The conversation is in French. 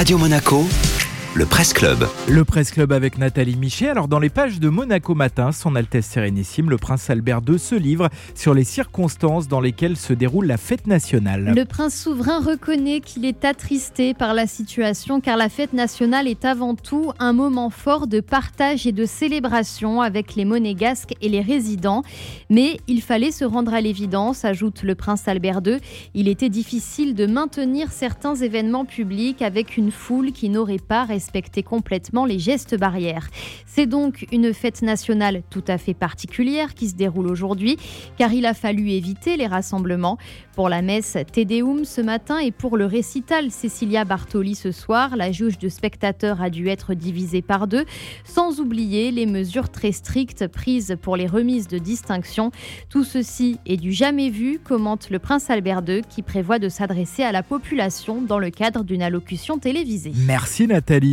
Radio Monaco, le Presse Club. Le Presse Club avec Nathalie Michet. Alors, dans les pages de Monaco Matin, Son Altesse Sérénissime, le prince Albert II se livre sur les circonstances dans lesquelles se déroule la fête nationale. Le prince souverain reconnaît qu'il est attristé par la situation car la fête nationale est avant tout un moment fort de partage et de célébration avec les monégasques et les résidents. Mais il fallait se rendre à l'évidence, ajoute le prince Albert II. Il était difficile de maintenir certains événements publics avec une foule qui n'aurait pas respecter complètement les gestes barrières. C'est donc une fête nationale tout à fait particulière qui se déroule aujourd'hui, car il a fallu éviter les rassemblements. Pour la messe Tédéum ce matin et pour le récital Cecilia Bartoli ce soir, la jauge de spectateurs a dû être divisée par deux, sans oublier les mesures très strictes prises pour les remises de distinction. Tout ceci est du jamais vu, commente le prince Albert II, qui prévoit de s'adresser à la population dans le cadre d'une allocution télévisée. Merci Nathalie.